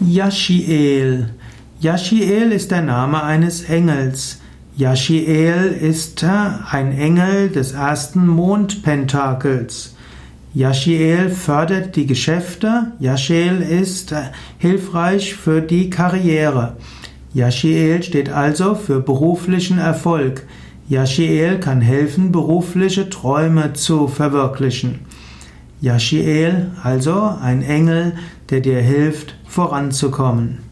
Yashiel. Yashiel ist der Name eines Engels. Yashiel ist ein Engel des ersten Mondpentakels. Yashiel fördert die Geschäfte. Yashiel ist hilfreich für die Karriere. Yashiel steht also für beruflichen Erfolg. Yashiel kann helfen, berufliche Träume zu verwirklichen. Yashiel, also ein Engel, der dir hilft, voranzukommen.